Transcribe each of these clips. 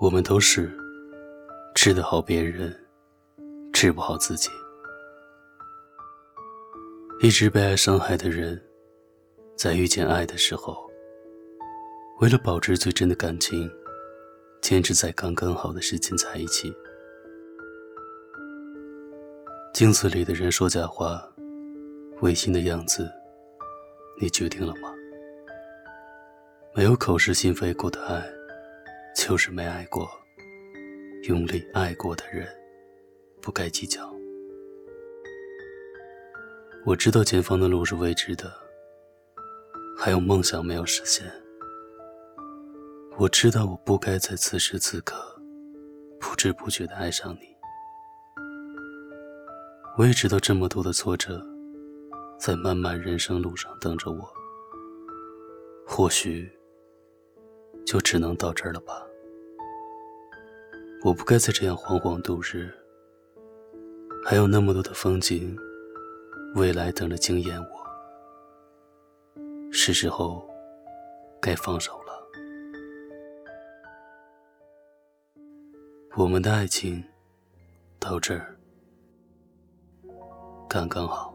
我们都是治得好别人，治不好自己。一直被爱伤害的人，在遇见爱的时候，为了保持最真的感情，坚持在刚刚好的时间在一起。镜子里的人说假话，违心的样子，你决定了吗？没有口是心非过的爱。就是没爱过、用力爱过的人，不该计较。我知道前方的路是未知的，还有梦想没有实现。我知道我不该在此时此刻不知不觉的爱上你。我也知道这么多的挫折在漫漫人生路上等着我。或许。就只能到这儿了吧。我不该再这样惶惶度日，还有那么多的风景，未来等着惊艳我。是时候该放手了。我们的爱情到这儿刚刚好。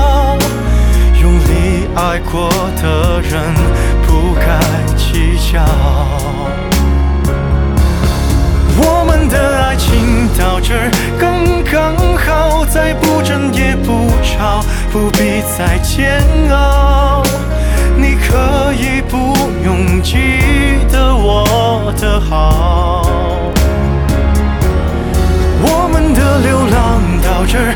爱过的人不该计较，我们的爱情到这儿刚刚好，再不争也不吵，不必再煎熬。你可以不用记得我的好，我们的流浪到这儿